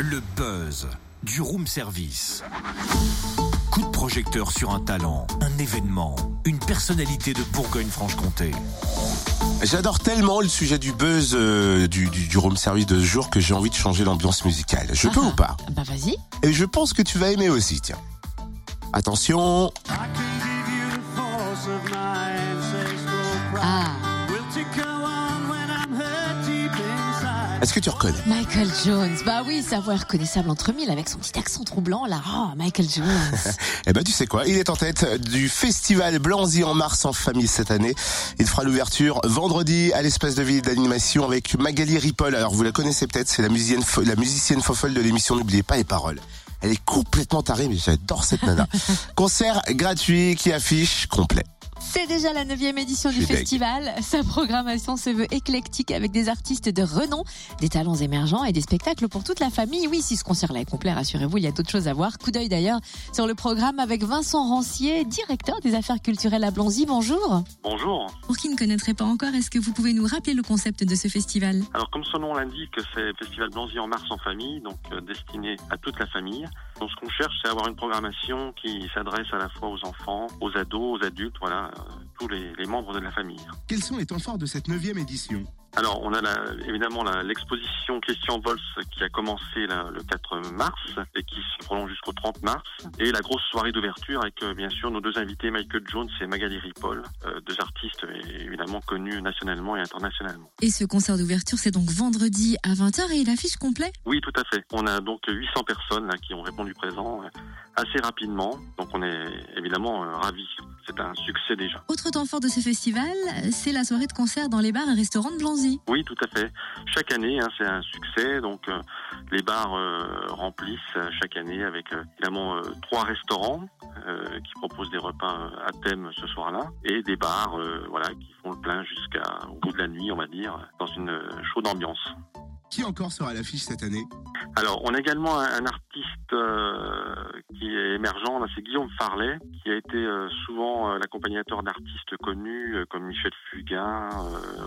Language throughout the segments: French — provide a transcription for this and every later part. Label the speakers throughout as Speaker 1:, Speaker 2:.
Speaker 1: Le buzz du room service. Coup de projecteur sur un talent, un événement, une personnalité de Bourgogne-Franche-Comté.
Speaker 2: J'adore tellement le sujet du buzz euh, du, du, du room service de ce jour que j'ai envie de changer l'ambiance musicale. Je peux
Speaker 3: Ah,
Speaker 2: ou pas?
Speaker 3: Bah vas-y.
Speaker 2: Et je pense que tu vas aimer aussi, tiens. Attention,
Speaker 3: Ah,
Speaker 2: est-ce que tu reconnais
Speaker 3: Michael Jones. Bah oui, sa voix est reconnaissable entre mille avec son petit accent troublant là. Oh, Michael Jones.
Speaker 2: Eh ben tu sais quoi, il est en tête du festival Blanzy en mars en famille cette année. Il fera l'ouverture vendredi à l'espace de ville d'animation avec Magali Ripoll. Alors vous la connaissez peut-être, c'est la musicienne, la musicienne fofolle de l'émission N'oubliez pas les paroles. Elle est complètement tarée, mais j'adore cette nana. Concert gratuit qui affiche complet.
Speaker 3: C'est déjà la neuvième édition
Speaker 2: Je
Speaker 3: du
Speaker 2: deg.
Speaker 3: festival. Sa programmation se veut éclectique avec des artistes de renom, des talents émergents et des spectacles pour toute la famille. Oui, si ce concert-là est complet, rassurez-vous, il y a d'autres choses à voir. Coup d'œil d'ailleurs sur le programme avec Vincent Rancier, directeur des affaires culturelles à Blanzy. Bonjour.
Speaker 4: Bonjour.
Speaker 3: Pour qui ne connaîtrait pas encore, est-ce que vous pouvez nous rappeler le concept de ce festival?
Speaker 4: Alors comme son nom l'indique, c'est le Festival Blanzy en mars en famille, donc euh, destiné à toute la famille. Donc ce qu'on cherche, c'est avoir une programmation qui s'adresse à la fois aux enfants, aux ados, aux adultes, voilà, tous les, les membres de la famille.
Speaker 5: Quels sont les temps forts de cette neuvième édition?
Speaker 4: Alors on a la- évidemment la- l'exposition Christian Vols qui a commencé le 4 mars et qui se prolonge jusqu'au 30 mars. Et la grosse soirée d'ouverture avec euh, bien sûr nos deux invités Michael Jones et Magali Ripoll, euh, deux artistes évidemment connus nationalement et internationalement.
Speaker 3: Et ce concert d'ouverture, c'est donc vendredi à 20h et il affiche complet?
Speaker 4: Oui, tout à fait. On a donc 800 personnes là, qui ont répondu présent euh, assez rapidement. Donc on est évidemment euh, ravis. C'est un succès déjà.
Speaker 3: Autre temps fort de ce festival, c'est la soirée de concert dans les bars et restaurants de Blanzy.
Speaker 4: Oui, tout à fait. Chaque année, hein, c'est un succès. Donc euh, les bars euh, remplissent euh, chaque année avec euh, évidemment euh, trois restaurants euh, qui proposent des repas euh, à thème ce soir-là et des bars euh, voilà qui font le plein jusqu'au bout de la nuit, on va dire, dans une euh, chaude ambiance.
Speaker 5: Qui encore sera à l'affiche cette année?
Speaker 4: Alors, on a également un, un artiste euh, qui est émergent, c'est Guillaume Farlet, qui a été euh, souvent euh, l'accompagnateur d'artistes connus euh, comme Michel Fugain,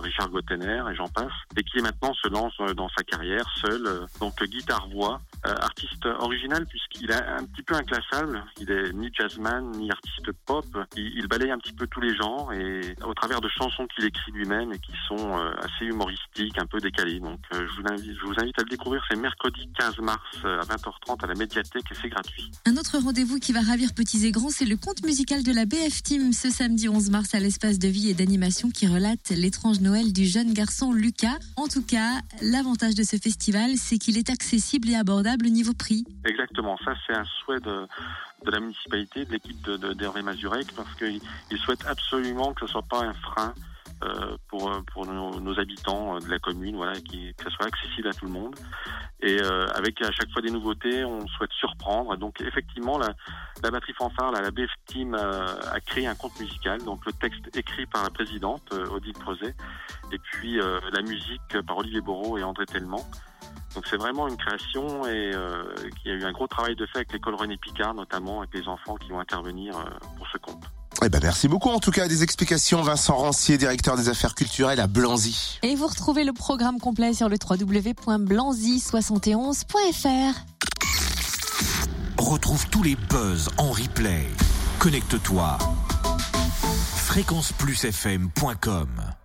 Speaker 4: Richard Gottener et j'en passe, et qui maintenant se lance dans sa carrière seul, donc guitare-voix, artiste original puisqu'il est un petit peu inclassable, il est ni jazzman ni artiste pop, il, il balaye un petit peu tous les genres et au travers de chansons qu'il écrit lui-même et qui sont assez humoristiques, un peu décalées. Donc, je vous invite, je vous invite à le découvrir. C'est mercredi 15 mars à 20h30 à la médiathèque et c'est gratuit.
Speaker 3: Rendez-vous qui va ravir petits et grands, c'est le conte musical de la BF Team ce samedi 11 mars à l'espace de vie et d'animation qui relate l'étrange Noël du jeune garçon Lucas. En tout cas, l'avantage de ce festival, c'est qu'il est accessible et abordable au niveau prix.
Speaker 4: Exactement. Ça, c'est un souhait de, de la municipalité, de l'équipe de, de- d'Hervé Mazurek, parce qu'ils ils souhaitent absolument que ce soit pas un frein. Euh, pour, euh, pour nos, nos habitants euh, de la commune, voilà, qui, que ça soit accessible à tout le monde. Et avec à chaque fois des nouveautés, on souhaite surprendre. Donc effectivement, la, la batterie fanfare, là, la BF Team a créé un conte musical. Donc le texte écrit par la présidente Odile Creuset, et puis la musique par Olivier Borot et André Tellement. Donc c'est vraiment une création et euh, qui a eu un gros travail de fait avec l'école René Picard, notamment avec les enfants qui vont intervenir euh, pour ce conte.
Speaker 2: Eh ben merci beaucoup en tout cas des explications. Vincent Rancier, directeur des affaires culturelles à Blanzy.
Speaker 3: Et vous retrouvez le programme complet sur le www.blanzy71.fr.
Speaker 1: Retrouve tous les buzz en replay. Connecte-toi. fréquenceplusfm.com